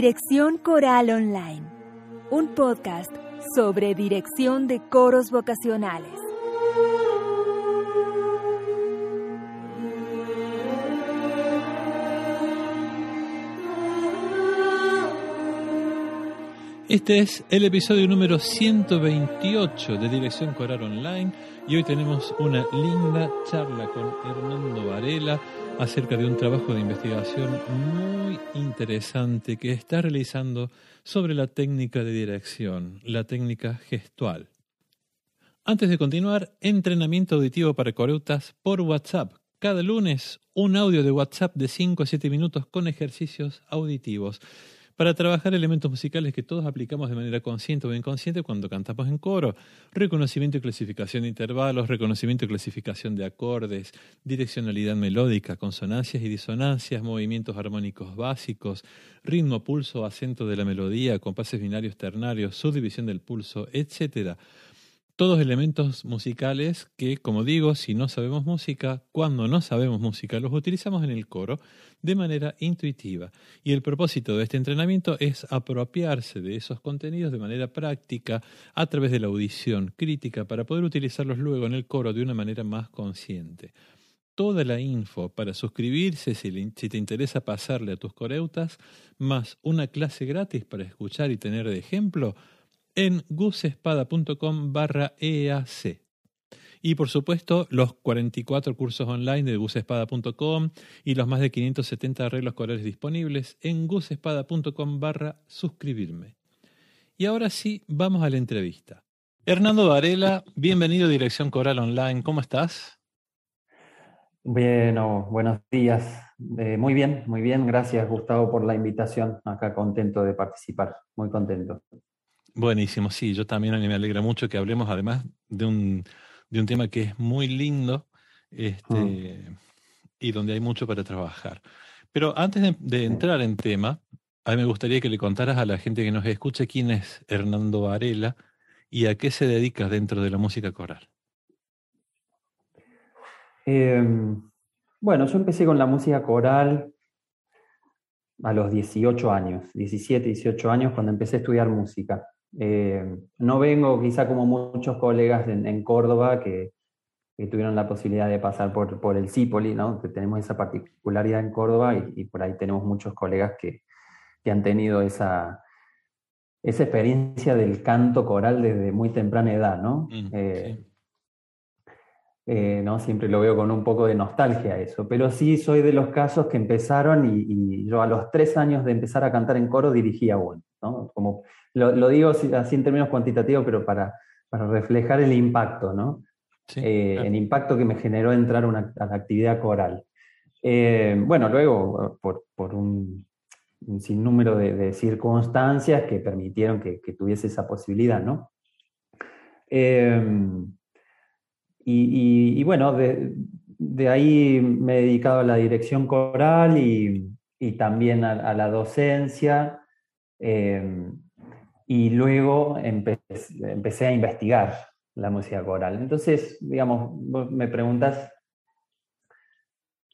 Dirección Coral Online, un podcast sobre dirección de coros vocacionales. Este es el episodio número 128 de Dirección Coral Online y hoy tenemos una linda charla con Hernando Varela acerca de un trabajo de investigación muy interesante que está realizando sobre la técnica de dirección, la técnica gestual. Antes de continuar, entrenamiento auditivo para coreutas por WhatsApp. Cada lunes un audio de WhatsApp de 5 a 7 minutos con ejercicios auditivos para trabajar elementos musicales que todos aplicamos de manera consciente o inconsciente cuando cantamos en coro. Reconocimiento y clasificación de intervalos, reconocimiento y clasificación de acordes, direccionalidad melódica, consonancias y disonancias, movimientos armónicos básicos, ritmo, pulso, acento de la melodía, compases binarios ternarios, subdivisión del pulso, etcétera todos elementos musicales que, como digo, si no sabemos música, cuando no sabemos música, los utilizamos en el coro de manera intuitiva. Y el propósito de este entrenamiento es apropiarse de esos contenidos de manera práctica a través de la audición crítica para poder utilizarlos luego en el coro de una manera más consciente. Toda la info para suscribirse si, te interesa pasarle a tus coreutas, más una clase gratis para escuchar y tener de ejemplo, en gusespada.com barra EAC. Y por supuesto, los 44 cursos online de gusespada.com y los más de 570 arreglos corales disponibles en gusespada.com barra suscribirme. Y ahora sí, vamos a la entrevista. Hernando Varela, bienvenido a Dirección Coral Online. ¿Cómo estás? Bueno, buenos días. Eh, muy bien, muy bien. Gracias, Gustavo, por la invitación. Acá contento de participar. Muy contento. Buenísimo, sí, yo también me alegra mucho que hablemos además de un, de un tema que es muy lindo este, mm. y donde hay mucho para trabajar. Pero antes de, entrar en tema, a mí me gustaría que le contaras a la gente que nos escuche quién es Hernando Varela y a qué se dedica dentro de la música coral. Em, bueno, yo empecé con la música coral a los 18 años, 17, 18 años, cuando empecé a estudiar música. Eh, no vengo quizá como muchos colegas en, Córdoba que, tuvieron la posibilidad de pasar por, por el Cipoli, ¿no? que tenemos esa particularidad en Córdoba y, por ahí tenemos muchos colegas que, han tenido esa, esa experiencia del canto coral desde muy temprana edad. ¿no? Mm, eh, eh, ¿no? Siempre lo veo con un poco de nostalgia eso, pero sí soy de los casos que empezaron y, yo a los tres años de empezar a cantar en coro dirigía uno, ¿no? Como, lo, digo así en términos cuantitativos, pero para, para reflejar el impacto, ¿no? Eh, el impacto que me generó entrar a la actividad coral. Eh, bueno, luego, por, por un, sinnúmero de, circunstancias que permitieron que, tuviese esa posibilidad, ¿no? Y, bueno, de, ahí me he dedicado a la dirección coral y, también a, la docencia. Em, y luego empecé, a investigar la música coral. Entonces, digamos, me preguntas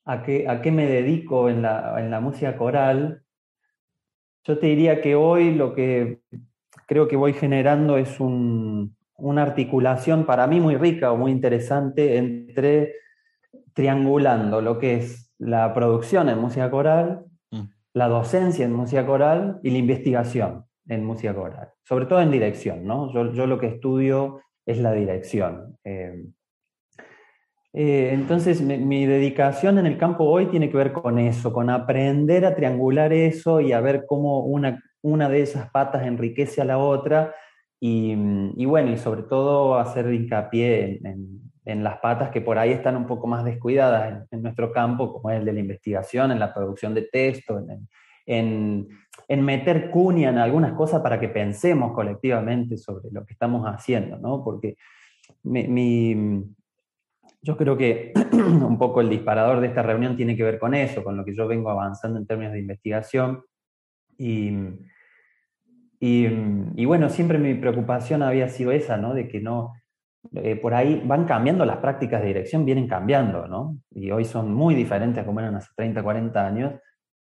a qué, a qué me dedico en la, en la música coral. Yo te diría que hoy lo que creo que voy generando es un, una articulación para mí muy rica o muy interesante entre triangulando lo que es la producción en música coral, mm. la docencia en música coral y la investigación en música coral, sobre todo en dirección, ¿no? Yo, lo que estudio es la dirección. Eh, eh, entonces, mi, dedicación en el campo hoy tiene que ver con eso, con aprender a triangular eso y a ver cómo una, una de esas patas enriquece a la otra y, bueno, y sobre todo hacer hincapié en, las patas que por ahí están un poco más descuidadas en, nuestro campo, como es el de la investigación, en la producción de texto, en, meter cuña en algunas cosas para que pensemos colectivamente sobre lo que estamos haciendo, ¿no? Porque yo creo que un poco el disparador de esta reunión tiene que ver con eso, con lo que yo vengo avanzando en términos de investigación. Y, y, bueno, siempre mi preocupación había sido esa, ¿no? De que no, eh, por ahí van cambiando las prácticas de dirección, vienen cambiando, ¿no? Y hoy son muy diferentes a como eran hace 30, 40 años.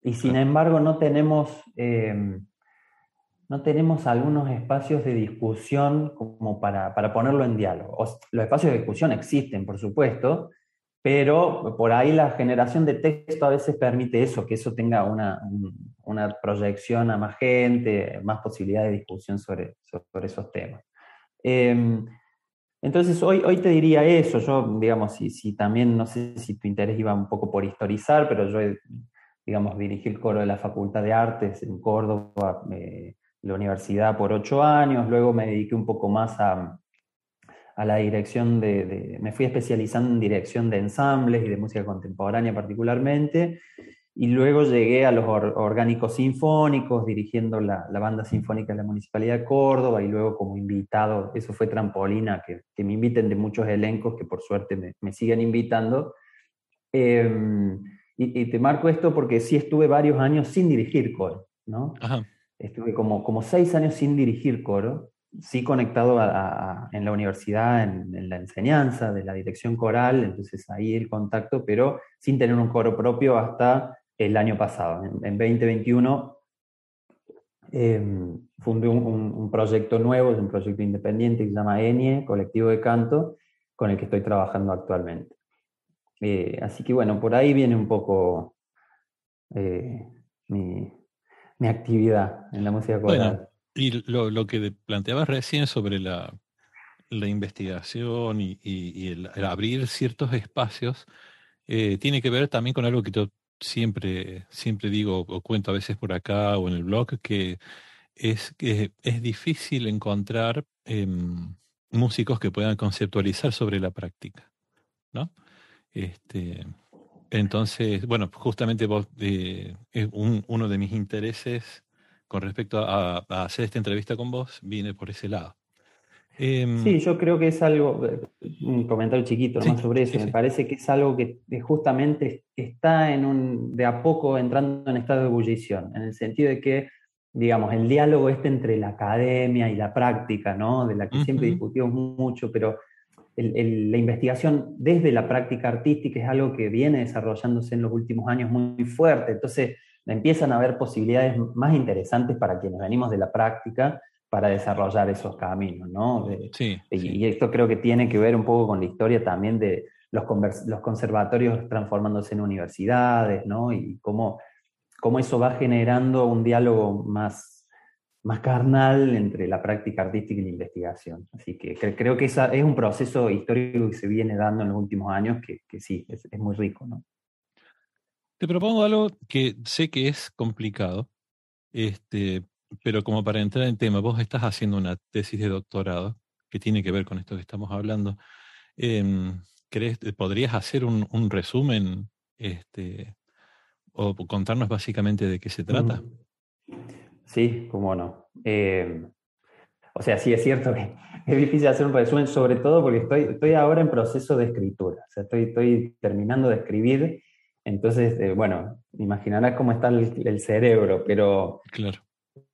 Y sin embargo no tenemos, eh, no tenemos algunos espacios de discusión como para, para ponerlo en diálogo. los espacios de discusión existen, por supuesto, pero por ahí la generación de texto a veces permite eso, que eso tenga una, una proyección a más gente, más posibilidad de discusión sobre, esos temas. Em, entonces, hoy, hoy te diría eso, yo, digamos, si, si también, no sé si tu interés iba un poco por historizar, pero yo, digamos, dirigí el coro de la Facultad de Artes en Córdoba, eh, la universidad por ocho años, luego me dediqué un poco más a, a la dirección de, me fui especializando en dirección de ensambles y de música contemporánea particularmente, y luego llegué a los orgánicos sinfónicos, dirigiendo la, banda sinfónica de la Municipalidad de Córdoba y luego como invitado, eso fue trampolina, que, que me inviten de muchos elencos que por suerte me, me siguen invitando. Em, y, te marco esto porque sí estuve varios años sin dirigir coro, ¿no? Estuve como, como seis años sin dirigir coro, sí conectado en la universidad, en, en, la enseñanza de la dirección coral, entonces ahí el contacto, pero sin tener un coro propio hasta el año pasado. En, 2021 em, fundé un, proyecto nuevo, es un proyecto independiente que se llama ENIE, Colectivo de Canto, con el que estoy trabajando actualmente. Eh, así que bueno, por ahí viene un poco eh, mi, actividad en la música coral. y lo, que planteabas recién sobre la, investigación y, el, abrir ciertos espacios, eh, tiene que ver también con algo que tú siempre, siempre digo o cuento a veces por acá o en el blog que es que es difícil encontrar em, músicos que puedan conceptualizar sobre la práctica, ¿no? Este, entonces, bueno, justamente vos, eh, uno de mis intereses con respecto a, hacer esta entrevista con vos viene por ese lado. Em, sí, yo creo que es algo, eh, un comentario chiquito más sobre eso, me parece que es algo que justamente está en un, de a poco entrando en estado de ebullición, en el sentido de que, digamos, el diálogo este entre la academia y la práctica, ¿no? De la que siempre discutimos mucho, pero la investigación desde la práctica artística es algo que viene desarrollándose en los últimos años muy fuerte, entonces empiezan a haber posibilidades más interesantes para quienes venimos de la práctica para desarrollar esos caminos, ¿no? sí, y, esto creo que tiene que ver un poco con la historia también de los, los conservatorios transformándose en universidades, ¿no? Y cómo, cómo eso va generando un diálogo más, más carnal entre la práctica artística y la investigación. Así que creo que esa es un proceso histórico que se viene dando en los últimos años que, que sí, es, es, muy rico, ¿no? Te propongo algo que sé que es complicado, este, pero como para entrar en tema, vos estás haciendo una tesis de doctorado que tiene que ver con esto que estamos hablando. Em, ¿crees, ¿Podrías hacer un, resumen este, o contarnos básicamente de qué se trata? Sí, cómo no. Em, o sea, sí es cierto que es difícil hacer un resumen, sobre todo porque estoy, estoy ahora en proceso de escritura. O sea, estoy, estoy terminando de escribir. Entonces, eh, bueno, imaginarás cómo está el, el cerebro, pero claro.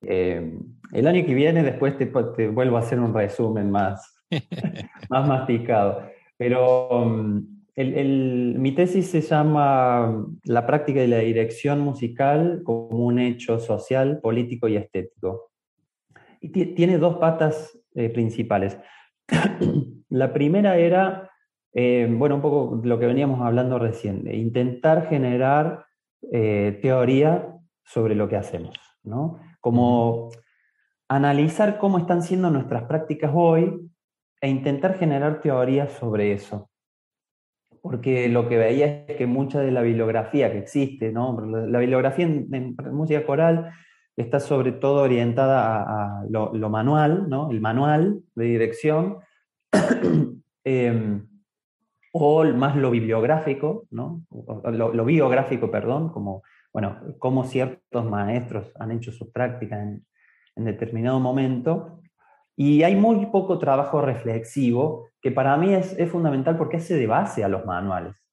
Eh, el año que viene después te, vuelvo a hacer un resumen más, más masticado. Pero um, mi tesis se llama La práctica de la dirección musical como un hecho social, político y estético. Y tiene dos patas eh, principales. la primera era, eh, bueno, un poco lo que veníamos hablando recién, intentar generar teoría sobre lo que hacemos, ¿no? como analizar cómo están siendo nuestras prácticas hoy e intentar generar teorías sobre eso. Porque lo que veía es que mucha de la bibliografía que existe, ¿no? la, bibliografía en, música coral está sobre todo orientada a, lo, manual, ¿no? el manual de dirección, em, o más lo bibliográfico, ¿no? lo, lo biográfico, perdón, como bueno, cómo ciertos maestros han hecho sus prácticas en, determinado momento. Y hay muy poco trabajo reflexivo, que para mí es, fundamental porque hace de base a los manuales.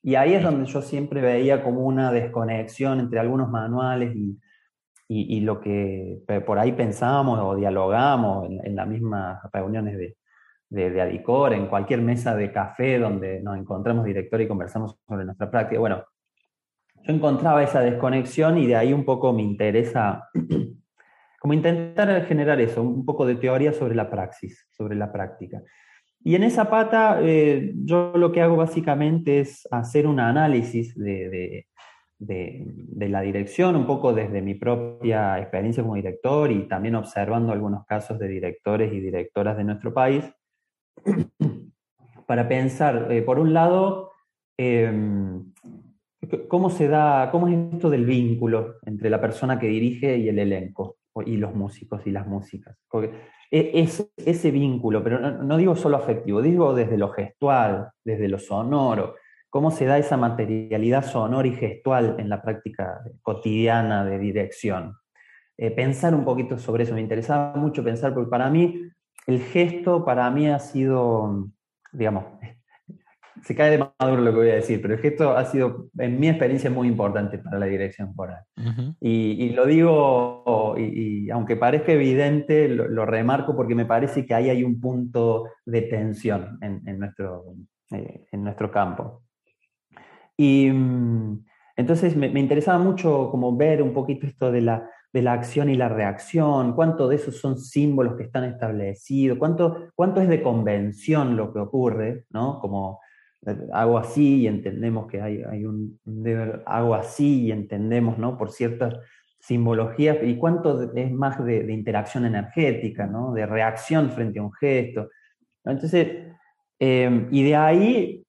Y ahí es donde yo siempre veía como una desconexión entre algunos manuales y, y, lo que por ahí pensábamos o dialogamos en, las mismas reuniones de, de, de, Adicor, en cualquier mesa de café donde nos encontramos director y conversamos sobre nuestra práctica. Bueno, yo encontraba esa desconexión y de ahí un poco me interesa como intentar generar eso, un poco de teoría sobre la praxis, sobre la práctica. Y en esa pata eh, yo lo que hago básicamente es hacer un análisis de, de, la dirección, un poco desde mi propia experiencia como director y también observando algunos casos de directores y directoras de nuestro país, para pensar, eh, por un lado, em, cómo se da, cómo es esto del vínculo entre la persona que dirige y el elenco, y los músicos y las músicas. Porque e, es, ese vínculo, pero no, digo solo afectivo, digo desde lo gestual, desde lo sonoro, cómo se da esa materialidad sonora y gestual en la práctica cotidiana de dirección. Eh, pensar un poquito sobre eso, me interesaba mucho pensar, porque para mí el gesto, para mí ha sido, digamos, se cae de maduro lo que voy a decir, pero el gesto ha sido, en mi experiencia, muy importante para la dirección coral. y, lo digo, y, aunque parezca evidente, lo, remarco porque me parece que ahí hay un punto de tensión en, nuestro, eh, en nuestro campo. Y mm, entonces me, interesaba mucho como ver un poquito esto de la, de la acción y la reacción, cuánto de esos son símbolos que están establecidos, cuánto, cuánto es de convención lo que ocurre, ¿no? Como hago así y entendemos que hay, hay un hago así y entendemos, ¿no? Por ciertas simbologías, y cuánto es más de, interacción energética, ¿no? De reacción frente a un gesto. Entonces, eh, y de ahí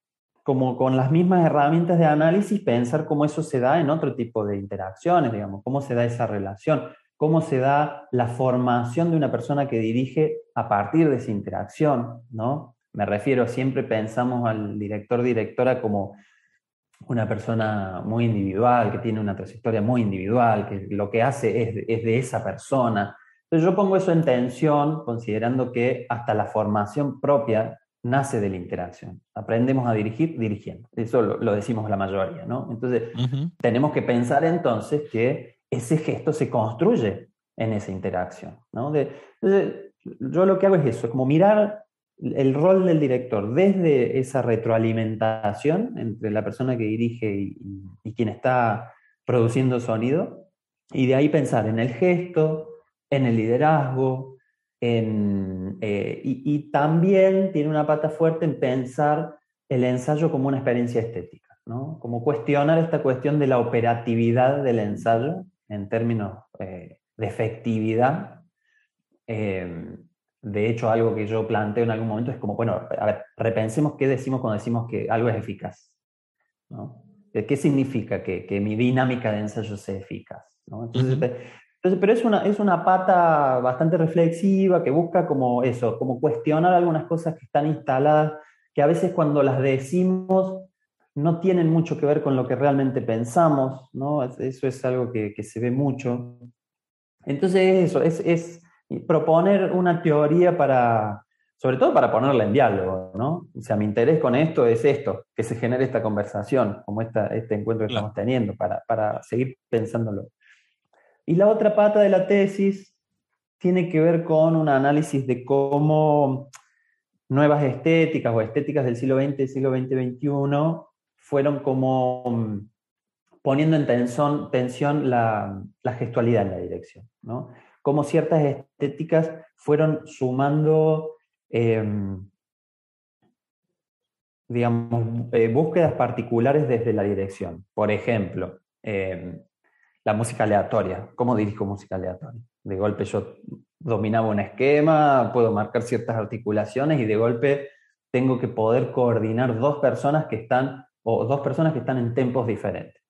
como con las mismas herramientas de análisis, pensar cómo eso se da en otro tipo de interacciones, digamos, cómo se da esa relación, cómo se da la formación de una persona que dirige a partir de esa interacción, ¿no? Me refiero, siempre pensamos al director, directora como una persona muy individual, que tiene una trayectoria muy individual, que lo que hace es, es de esa persona. Entonces yo pongo eso en tensión, considerando que hasta la formación propia nace de la interacción. Aprendemos a dirigir dirigiendo. Eso lo, decimos la mayoría, ¿no? Entonces, tenemos que pensar entonces que ese gesto se construye en esa interacción, ¿no? yo lo que hago es eso, como mirar el rol del director desde esa retroalimentación entre la persona que dirige y, quien está produciendo sonido, y de ahí pensar en el gesto, en el liderazgo, eh, y, también tiene una pata fuerte en pensar el ensayo como una experiencia estética, ¿no? como cuestionar esta cuestión de la operatividad del ensayo en términos eh, de efectividad. Eh, de hecho, algo que yo planteo en algún momento es como, bueno, a ver, repensemos qué decimos cuando decimos que algo es eficaz. ¿no? ¿Qué significa que, que, mi dinámica de ensayo sea eficaz? ¿no? Entonces, entonces, pero es una, es una pata bastante reflexiva que busca como eso, como cuestionar algunas cosas que están instaladas, que a veces cuando las decimos no tienen mucho que ver con lo que realmente pensamos, ¿no? Eso es algo que, que se ve mucho. Entonces, eso, es, es, proponer una teoría para, sobre todo para ponerla en diálogo, ¿no? O sea, mi interés con esto es esto, que se genere esta conversación, como esta, este encuentro que estamos teniendo, para, para seguir pensándolo. Y la otra pata de la tesis tiene que ver con un análisis de cómo nuevas estéticas o estéticas del siglo XX y siglo XX-XXI fueron como mm, poniendo en tensión, tensión la, gestualidad en la dirección. ¿no? Cómo ciertas estéticas fueron sumando, em, digamos, eh, búsquedas particulares desde la dirección. Por ejemplo, em, la música aleatoria. ¿Cómo dirijo música aleatoria? De golpe yo dominaba un esquema, puedo marcar ciertas articulaciones y de golpe tengo que poder coordinar dos personas que están, o dos personas que están en tempos diferentes.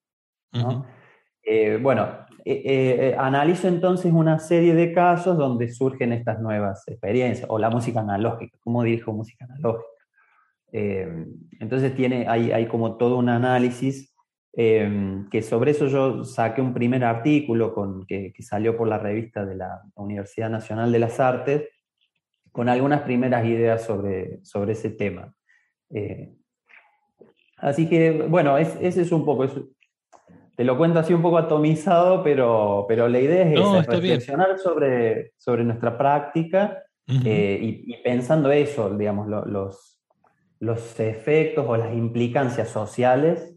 Eh, bueno, eh, eh, analizo entonces una serie de casos donde surgen estas nuevas experiencias, o la música analógica, ¿cómo dirijo música analógica? entonces tiene, hay, hay como todo un análisis Em, que sobre eso yo saqué un primer artículo con, que, salió por la revista de la Universidad Nacional de las Artes, con algunas primeras ideas sobre, sobre ese tema. Eh, así que, bueno, ese es un poco, te lo cuento así un poco atomizado, pero, pero la idea es reflexionar sobre, sobre nuestra práctica eh, y, pensando eso, digamos, los, los efectos o las implicancias sociales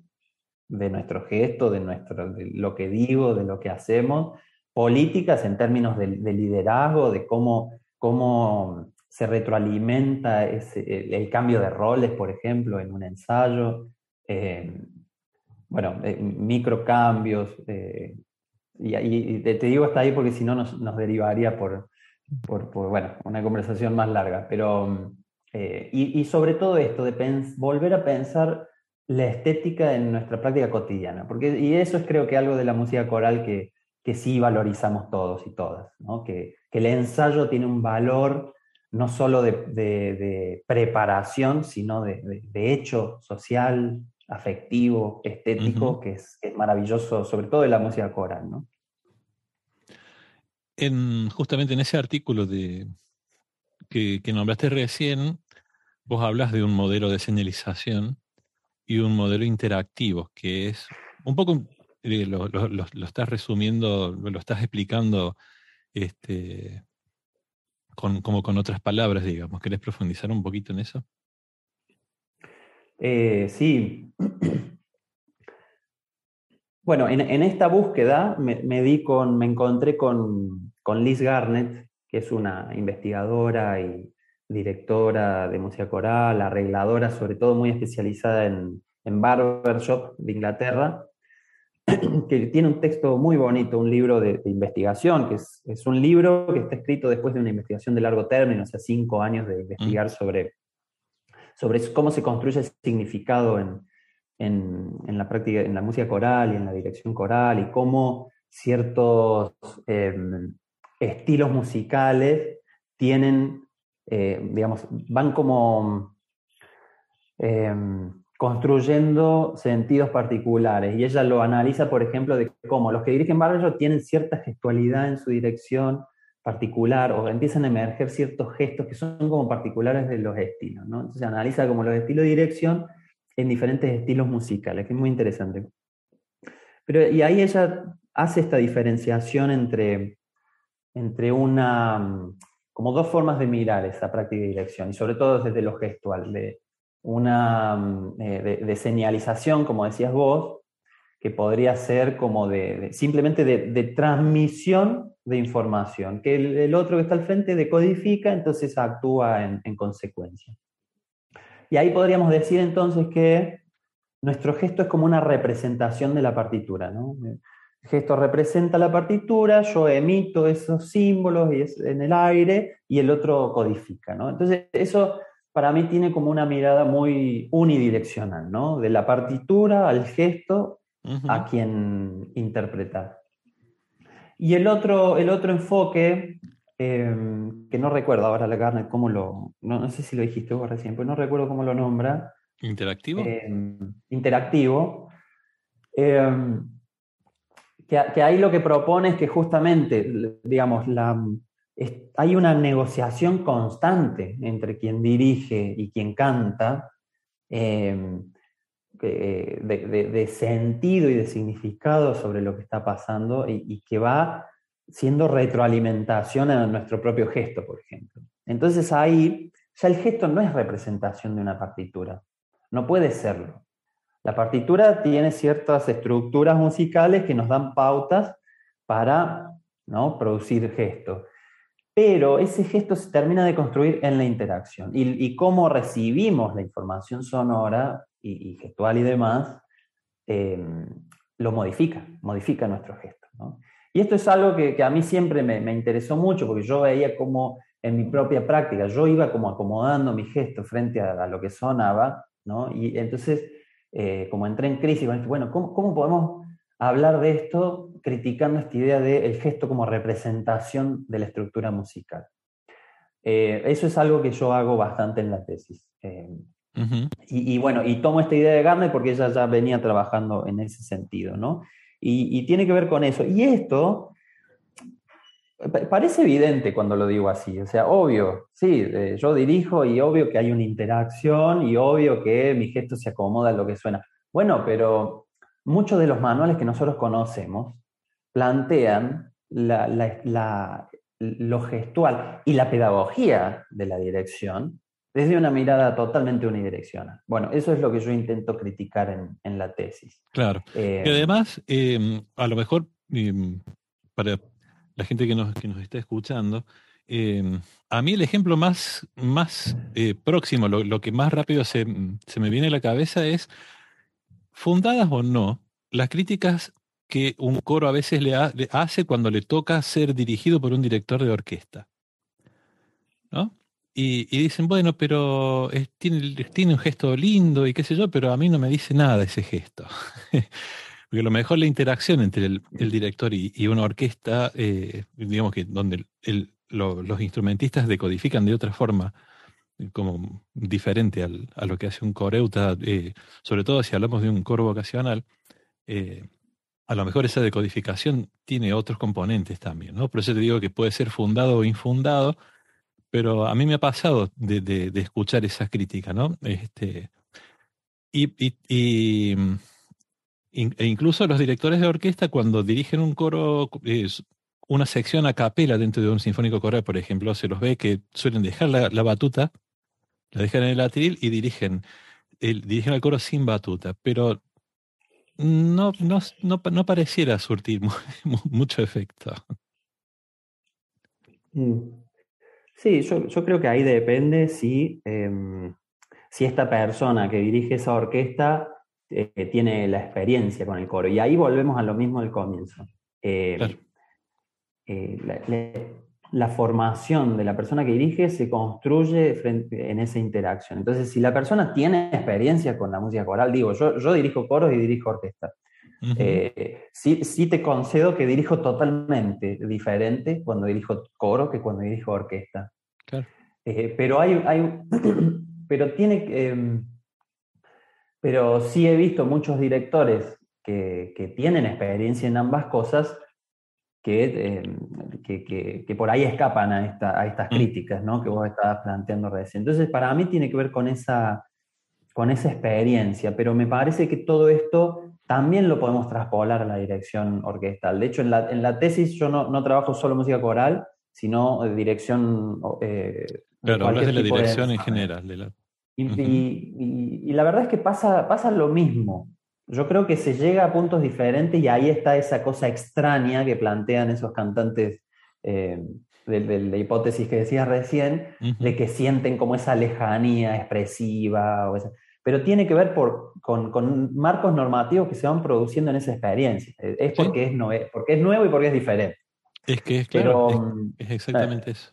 de nuestro gesto, de, nuestro, de lo que digo, de lo que hacemos, políticas en términos de, liderazgo, de cómo, cómo se retroalimenta ese, el, cambio de roles, por ejemplo, en un ensayo. Eh, bueno, eh, microcambios. Eh, y, te, digo hasta ahí porque si no nos, derivaría por, bueno, una conversación más larga. Pero, y, sobre todo esto de volver a pensar la estética en nuestra práctica cotidiana. Porque, y eso es creo que algo de la música coral que sí valorizamos todos y todas, que, el ensayo tiene un valor no solo de, preparación, sino de, hecho social, afectivo, estético, que, es, maravilloso, sobre todo en la música coral. ¿no? En, justamente en ese artículo de, que, que nombraste recién, vos hablas de un modelo de señalización y un modelo interactivo, que es un poco eh, lo, estás resumiendo, lo estás explicando este, con, como con otras palabras, digamos. ¿Querés profundizar un poquito en eso? Eh, sí. Bueno, en, esta búsqueda me, di con, me encontré con, Liz Garnett, que es una investigadora y directora de música coral, arregladora, sobre todo muy especializada en, en barbershop de Inglaterra, que tiene un texto muy bonito, un libro de, investigación, que es, un libro que está escrito después de una investigación de largo término, o sea, cinco años de investigar sobre, sobre cómo se construye el significado en, la práctica, en la música coral y en la dirección coral, y cómo ciertos em, estilos musicales tienen, eh, digamos, van como... Em, construyendo sentidos particulares. Y ella lo analiza, por ejemplo, de cómo los que dirigen barrio tienen cierta gestualidad en su dirección particular o empiezan a emerger ciertos gestos que son como particulares de los estilos. ¿no? Entonces analiza como los estilos de dirección en diferentes estilos musicales, que es muy interesante. Pero, y ahí ella hace esta diferenciación entre, entre una, como dos formas de mirar esa práctica de dirección, y sobre todo desde lo gestual, de, una eh, de, señalización, como decías vos, que podría ser como de, simplemente de, transmisión de información, que el, otro que está al frente decodifica, entonces actúa en, consecuencia. Y ahí podríamos decir entonces que nuestro gesto es como una representación de la partitura. ¿no? El gesto representa la partitura, yo emito esos símbolos y es en el aire y el otro codifica. ¿no? Entonces eso para mí tiene como una mirada muy unidireccional, ¿no? De la partitura al gesto a quien interpretar. Y el otro, el otro enfoque, em, que no recuerdo ahora la carne, cómo lo, no, sé si lo dijiste vos recién, pero no recuerdo cómo lo nombra. ¿Interactivo? Em, interactivo. Em, que, que, ahí lo que propone es que justamente, digamos, la, hay una negociación constante entre quien dirige y quien canta de, sentido y de significado sobre lo que está pasando y, que va siendo retroalimentación en nuestro propio gesto, por ejemplo. Entonces ahí ya el gesto no es representación de una partitura, no puede serlo. La partitura tiene ciertas estructuras musicales que nos dan pautas para ¿no? producir gestos pero ese gesto se termina de construir en la interacción. Y, cómo recibimos la información sonora y, gestual y demás, em, lo modifica, modifica nuestro gesto. Y esto es algo que, a mí siempre me, interesó mucho, porque yo veía como en mi propia práctica, yo iba como acomodando mi gesto frente a, lo que sonaba, y entonces, eh, como entré en crisis, bueno, ¿cómo, ¿cómo podemos hablar de esto criticando esta idea del gesto como representación de la estructura musical. Eh, eso es algo que yo hago bastante en la tesis. Eh, y, bueno, y tomo esta idea de Garner porque ella ya venía trabajando en ese sentido, ¿no? Y, tiene que ver con eso. Y esto parece evidente cuando lo digo así, o sea, obvio, sí, eh, yo dirijo y obvio que hay una interacción y obvio que mi gesto se acomoda a lo que suena. Bueno, pero muchos de los manuales que nosotros conocemos plantean lo gestual y la pedagogía de la dirección desde una mirada totalmente unidireccional. Bueno, eso es lo que yo intento criticar en, la tesis. Claro. y eh, además, em, a lo mejor, em, para, la gente que nos, que nos está escuchando, eh, a mí el ejemplo más, más eh, próximo, lo, lo, que más rápido se, se, me viene a la cabeza es, fundadas o no, las críticas que un coro a veces le, ha, le hace cuando le toca ser dirigido por un director de orquesta. ¿No? Y, y, dicen, bueno, pero es, tiene, tiene, un gesto lindo y qué sé yo, pero a mí no me dice nada ese gesto. Porque a lo mejor la interacción entre el, el director y, y, una orquesta, eh, digamos que donde el, lo, los instrumentistas decodifican de otra forma, como diferente al, a lo que hace un coreuta, eh, sobre todo si hablamos de un coro vocacional, eh, a lo mejor esa decodificación tiene otros componentes también, ¿no? Por eso te digo que puede ser fundado o infundado, pero a mí me ha pasado de, de, escuchar esas críticas, ¿no? Este, y, y, y, e incluso los directores de orquesta cuando dirigen un coro, eh, una sección a capela dentro de un sinfónico coral, por ejemplo, se los ve que suelen dejar la, batuta, la dejan en el atril y dirigen, el, dirigen al coro sin batuta, pero no, no, no, no pareciera surtir mucho efecto. Mm. Sí, yo, yo, creo que ahí depende si, eh, si esta persona que dirige esa orquesta eh, tiene la experiencia con el coro. Y ahí volvemos a lo mismo del comienzo. Eh, claro. la, la, la, formación de la persona que dirige se construye frente, en esa interacción. Entonces, si la persona tiene experiencia con la música coral, digo, yo, yo dirijo coros y dirijo orquesta. Uh -huh. eh, sí, sí, te concedo que dirijo totalmente diferente cuando dirijo coro que cuando dirijo orquesta. Claro. Eh, pero hay, hay, pero tiene eh, pero sí he visto muchos directores que, que tienen experiencia en ambas cosas que, eh, que, que, que, por ahí escapan a, esta, a estas críticas ¿no? que vos estabas planteando recién. Entonces, para mí tiene que ver con esa, con esa experiencia, pero me parece que todo esto también lo podemos traspolar a la dirección orquestal. De hecho, en la, en la tesis yo no, no, trabajo solo música coral, sino dirección... Eh, claro, hablas de la dirección de en general. De la... y, uh -huh. y, y, y, la verdad es que pasa, pasa lo mismo. Yo creo que se llega a puntos diferentes y ahí está esa cosa extraña que plantean esos cantantes eh, de, de, la hipótesis que decías recién, uh -huh. de que sienten como esa lejanía expresiva. O esa, pero tiene que ver por, con, con, marcos normativos que se van produciendo en esa experiencia. Es porque, ¿Sí? es, nuevo, porque es nuevo y porque es diferente. Es que es claro, Pero, es, es, exactamente eso.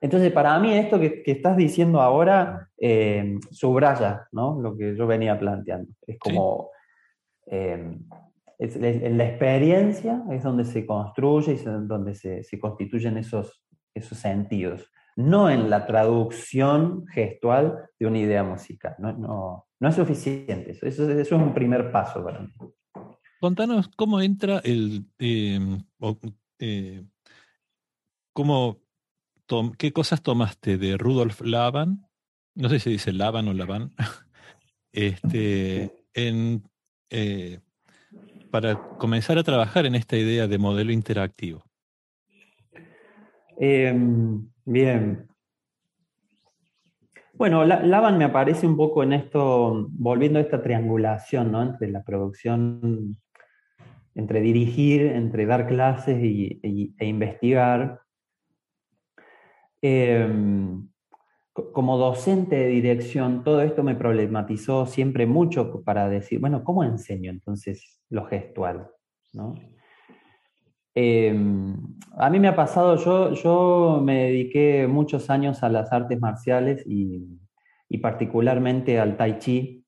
Entonces, para mí esto que, que estás diciendo ahora eh, subraya ¿no? lo que yo venía planteando. Es como, ¿Sí? eh, es, en la experiencia es donde se construye y donde se, se, constituyen esos, esos sentidos, no en la traducción gestual de una idea musical. No, no, no es suficiente, eso, eso, eso, es un primer paso para mí. Contanos cómo entra el... Eh, cómo ¿qué cosas tomaste de Rudolf Laban? No sé si dice Laban o Laban. este, en, eh, para comenzar a trabajar en esta idea de modelo interactivo. Eh, bien. Bueno, Laban me aparece un poco en esto, volviendo a esta triangulación ¿no? entre la producción, entre dirigir, entre dar clases y, e investigar eh, como docente de dirección, todo esto me problematizó siempre mucho para decir, bueno, ¿cómo enseño entonces lo gestual? ¿no? Eh, a mí me ha pasado, yo, yo me dediqué muchos años a las artes marciales y, particularmente al tai chi,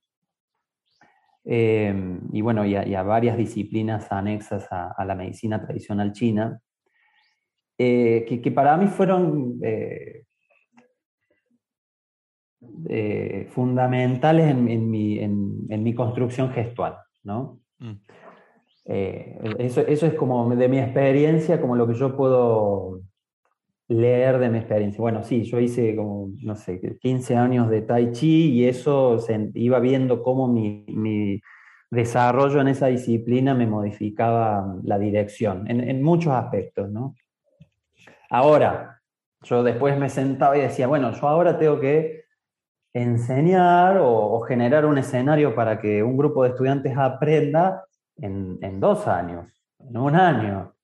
eh, y bueno, y a, varias disciplinas anexas a, la medicina tradicional china eh, que, que, para mí fueron eh, eh, fundamentales en, mi, en, mi, construcción gestual. ¿no? Mm. Eso, eso es como de mi experiencia, como lo que yo puedo leer de mi experiencia. Bueno, sí, yo hice como, no sé, 15 años de Tai Chi y eso iba viendo cómo mi, mi desarrollo en esa disciplina me modificaba la dirección, en, muchos aspectos, ¿no? Ahora, yo después me sentaba y decía, bueno, yo ahora tengo que enseñar o generar un escenario para que un grupo de estudiantes aprenda en, dos años, en un año.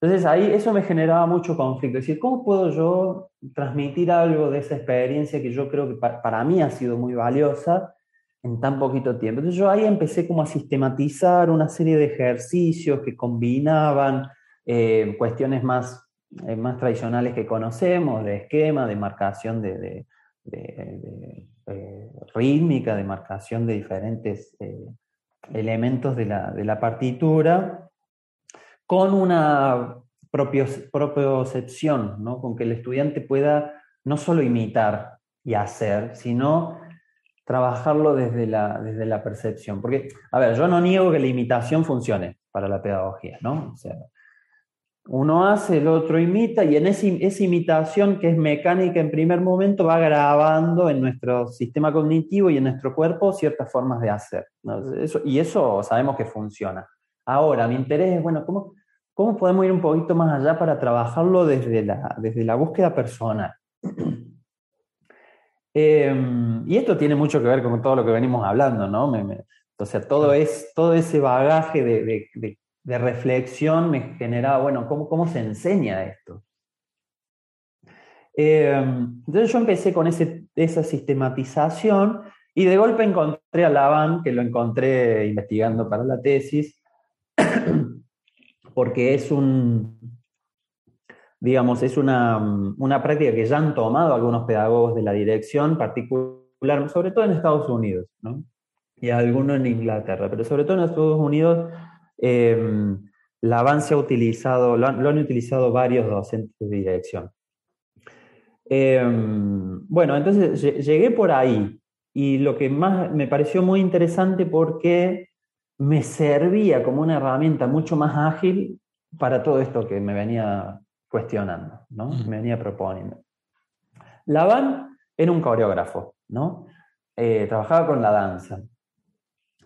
Entonces ahí eso me generaba mucho conflicto. Es decir, ¿cómo puedo yo transmitir algo de esa experiencia que yo creo que para mí ha sido muy valiosa en tan poquito tiempo? Entonces yo ahí empecé como a sistematizar una serie de ejercicios que combinaban eh, cuestiones más, eh, más tradicionales que conocemos, de esquema, de marcación de, eh, rítmica, de marcación de diferentes elementos de la, de la partitura con una propiocepción, ¿no? con que el estudiante pueda no solo imitar y hacer, sino trabajarlo desde la, desde la percepción. Porque, a ver, yo no niego que la imitación funcione para la pedagogía, ¿no? Uno hace, el otro imita, y en esa imitación que es mecánica en primer momento va grabando en nuestro sistema cognitivo y en nuestro cuerpo ciertas formas de hacer. Eso, y eso sabemos que funciona. Ahora, mi interés es, bueno, ¿cómo, ¿Cómo podemos ir un poquito más allá para trabajarlo desde la, desde la búsqueda personal? Em, y esto tiene mucho que ver con todo lo que venimos hablando, ¿no? o sea, todo, es, todo ese bagaje de, de, reflexión me generaba, bueno, ¿cómo, cómo se enseña esto? Em, entonces yo empecé con ese, esa sistematización y de golpe encontré a Lavan, que lo encontré investigando para la tesis, porque es un, digamos, es una, práctica que ya han tomado algunos pedagogos de la dirección, particular, sobre todo en Estados Unidos, ¿no? y algunos en Inglaterra, pero sobre todo en Estados Unidos, eh, la avance ha utilizado, lo han, utilizado varios docentes de dirección. Eh, bueno, entonces llegué por ahí y lo que más me pareció muy interesante porque me servía como una herramienta mucho más ágil para todo esto que me venía cuestionando, ¿no? Me venía proponiendo. Lavan era un coreógrafo, ¿no? Eh, trabajaba con la danza.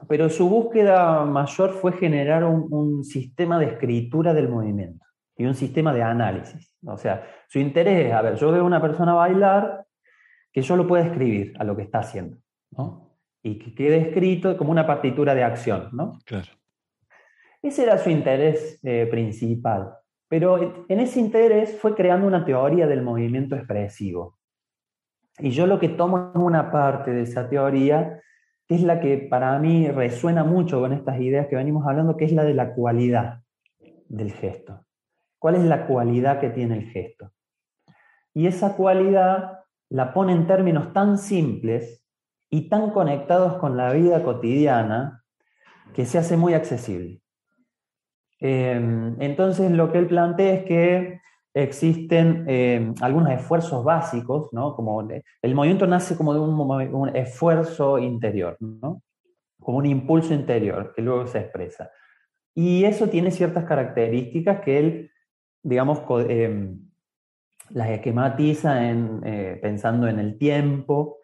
Pero su búsqueda mayor fue generar un, sistema de escritura del movimiento y un sistema de análisis. O sea, su interés es, a ver, yo veo a una persona bailar, que yo lo pueda escribir a lo que está haciendo, ¿no? y que quede escrito como una partitura de acción, ¿no? Claro. Ese era su interés eh, principal. Pero en ese interés fue creando una teoría del movimiento expresivo. Y yo lo que tomo es una parte de esa teoría, que es la que para mí resuena mucho con estas ideas que venimos hablando, que es la de la cualidad del gesto. ¿Cuál es la cualidad que tiene el gesto? Y esa cualidad la pone en términos tan simples y tan conectados con la vida cotidiana que se hace muy accesible. Em, entonces lo que él plantea es que existen em, algunos esfuerzos básicos, ¿no? como el movimiento nace como de un, esfuerzo interior, ¿no? como un impulso interior que luego se expresa. Y eso tiene ciertas características que él, digamos, em, las esquematiza eh, pensando en el tiempo,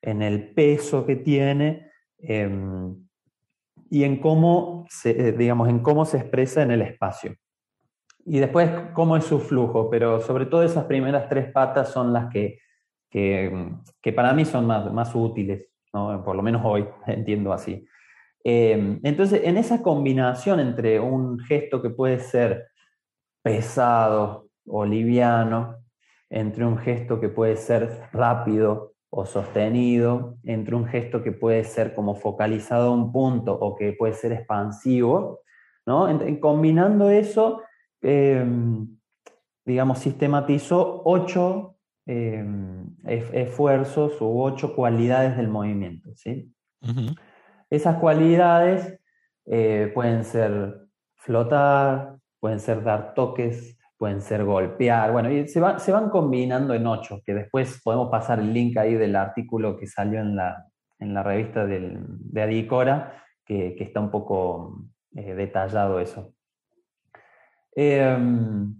en el peso que tiene em, y en cómo, eh, digamos, en cómo se expresa en el espacio. Y después cómo es su flujo, pero sobre todo esas primeras tres patas son las que, que, para mí son más, más útiles, por lo menos hoy entiendo así. Em, entonces, en esa combinación entre un gesto que puede ser pesado o liviano, entre un gesto que puede ser rápido o sostenido entre un gesto que puede ser como focalizado a un punto o que puede ser expansivo, ¿no? En, combinando eso, em, digamos, sistematizó ocho em, esfuerzos u ocho cualidades del movimiento, ¿sí? Esas cualidades eh, pueden ser flotar, pueden ser dar toques, pueden ser golpear, bueno, y se, se van combinando en ocho, que después podemos pasar el link ahí del artículo que salió en la, en la revista de Adicora, que, está un poco eh, detallado eso. Em,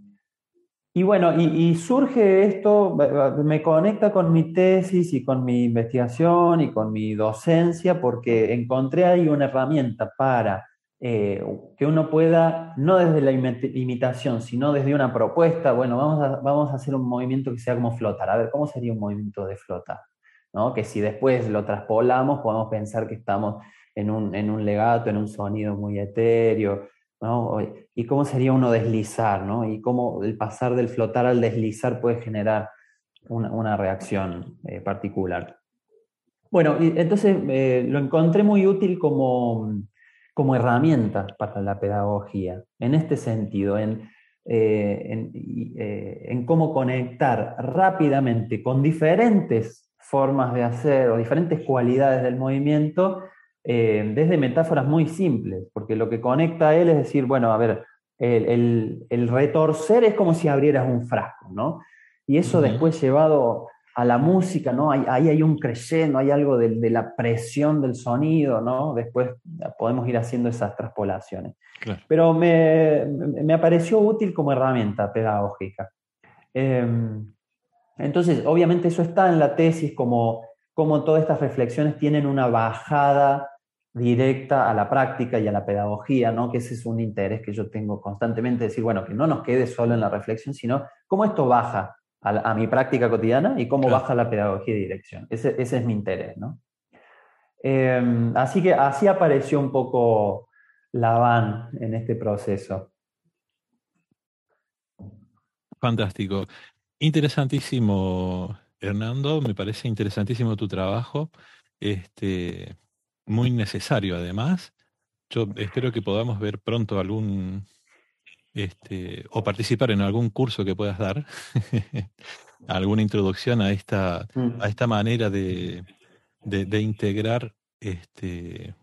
y bueno, y, surge esto, me conecta con mi tesis y con mi investigación y con mi docencia, porque encontré ahí una herramienta para eh, que uno pueda, no desde la imitación, sino desde una propuesta, bueno, vamos a, vamos a hacer un movimiento que sea como flotar. A ver, ¿cómo sería un movimiento de flotar? ¿No? Que si después lo traspolamos, podemos pensar que estamos en un, en un legato, en un sonido muy etéreo, ¿no? Y cómo sería uno deslizar, ¿no? Y cómo el pasar del flotar al deslizar puede generar una, reacción eh, particular. Bueno, y entonces eh, lo encontré muy útil como, como herramienta para la pedagogía, en este sentido, en, en, en cómo conectar rápidamente con diferentes formas de hacer o diferentes cualidades del movimiento eh, desde metáforas muy simples, porque lo que conecta a él es decir, bueno, a ver, el, retorcer es como si abrieras un frasco, ¿no? Y eso después llevado a la música, ¿no? Ahí, hay un creyendo, hay algo de, la presión del sonido, ¿no? Después podemos ir haciendo esas traspolaciones. Pero me, me, pareció útil como herramienta pedagógica. Em, entonces, obviamente eso está en la tesis como, como todas estas reflexiones tienen una bajada directa a la práctica y a la pedagogía, ¿no? que ese es un interés que yo tengo constantemente, decir, bueno, que no nos quede solo en la reflexión, sino cómo esto baja a, mi práctica cotidiana y cómo baja la pedagogía de dirección. Ese, es mi interés. ¿no? Em, así que así apareció un poco la van en este proceso. Fantástico. Interesantísimo, Hernando, me parece interesantísimo tu trabajo, este, muy necesario además. Yo espero que podamos ver pronto algún, este, o participar en algún curso que puedas dar, alguna introducción a esta, mm. a esta manera de, de, integrar este,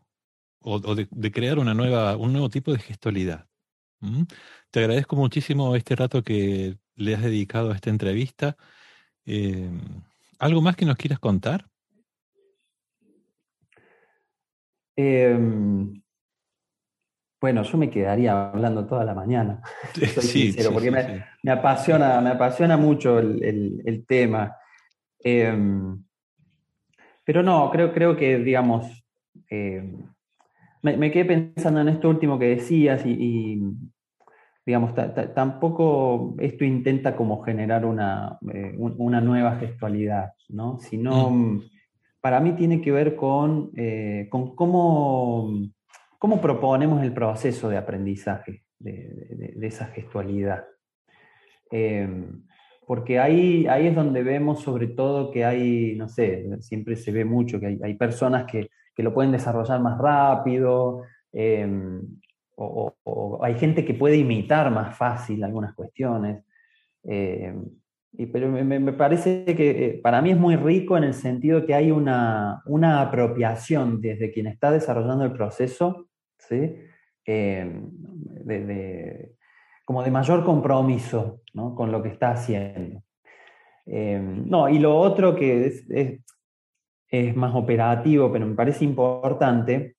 o, de, crear una nueva, un nuevo tipo de gestualidad. Te agradezco muchísimo este rato que le has dedicado a esta entrevista. Eh, ¿Algo más que nos quieras contar? Em, bueno, yo me quedaría hablando toda la mañana. sí, porque me, apasiona, me apasiona mucho el, tema. Em, pero no, creo, creo que, digamos, em, me, quedé pensando en esto último que decías y, digamos, tampoco esto intenta como generar una, eh, una nueva gestualidad, ¿no? Sino, mm. Para mí tiene que ver con, eh, con cómo, cómo, proponemos el proceso de aprendizaje de, esa gestualidad. Em, porque ahí, ahí es donde vemos sobre todo que hay, no sé, siempre se ve mucho que hay, personas que, que, lo pueden desarrollar más rápido, em, o, hay gente que puede imitar más fácil algunas cuestiones. Eh, y, pero me, parece que eh, para mí es muy rico en el sentido que hay una, una apropiación desde quien está desarrollando el proceso, ¿sí? Eh, como de mayor compromiso ¿no? con lo que está haciendo. no, y lo otro que es, es más operativo, pero me parece importante,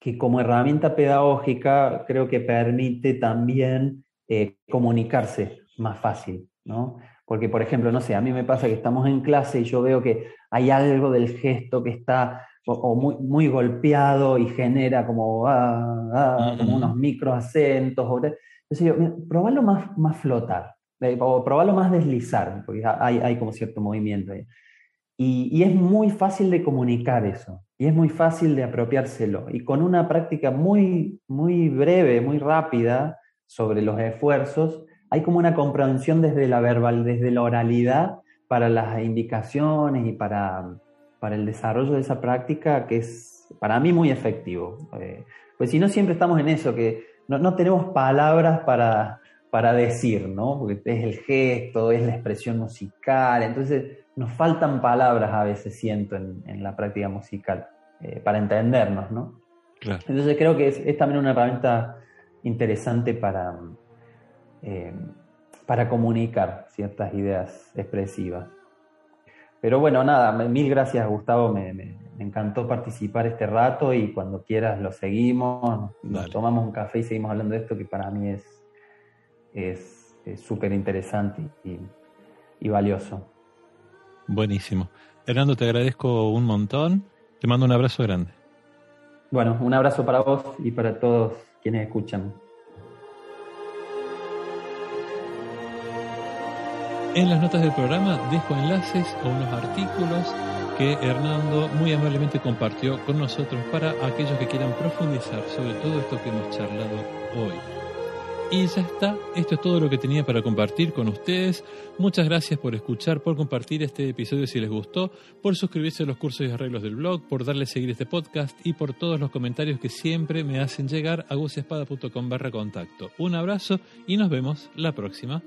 que como herramienta pedagógica creo que permite también eh, comunicarse más fácil, ¿no? Porque, por ejemplo, no sé, a mí me pasa que estamos en clase y yo veo que hay algo del gesto que está o, muy, muy, golpeado y genera como, ah, ah, como unos micro acentos. entonces yo, probalo más, más flotar, eh, o probalo más deslizar, porque hay, hay como cierto movimiento ahí. Y, es muy fácil de comunicar eso, y es muy fácil de apropiárselo. Y con una práctica muy, muy breve, muy rápida sobre los esfuerzos, hay como una comprensión desde la verbal, desde la oralidad, para las indicaciones y para, para el desarrollo de esa práctica que es para mí muy efectivo. Eh, pues si no, siempre estamos en eso, que no, no tenemos palabras para, para decir, ¿no? Porque es el gesto, es la expresión musical, entonces nos faltan palabras a veces, siento, en, la práctica musical, eh, para entendernos, ¿no? Entonces creo que es, también una herramienta interesante para, eh, para comunicar ciertas ideas expresivas. Pero bueno, nada, mil gracias Gustavo, me, encantó participar este rato y cuando quieras lo seguimos, tomamos un café y seguimos hablando de esto que para mí es súper interesante y valioso. Buenísimo. Hernando, te agradezco un montón. Te mando un abrazo grande. Bueno, un abrazo para vos y para todos quienes escuchan. En las notas del programa dejo enlaces a unos artículos que Hernando muy amablemente compartió con nosotros para aquellos que quieran profundizar sobre todo esto que hemos charlado hoy. Y ya está, esto es todo lo que tenía para compartir con ustedes. Muchas gracias por escuchar, por compartir este episodio si les gustó, por suscribirse a los cursos y arreglos del blog, por darle a seguir este podcast y por todos los comentarios que siempre me hacen llegar a gusespada.com barra contacto. Un abrazo y nos vemos la próxima.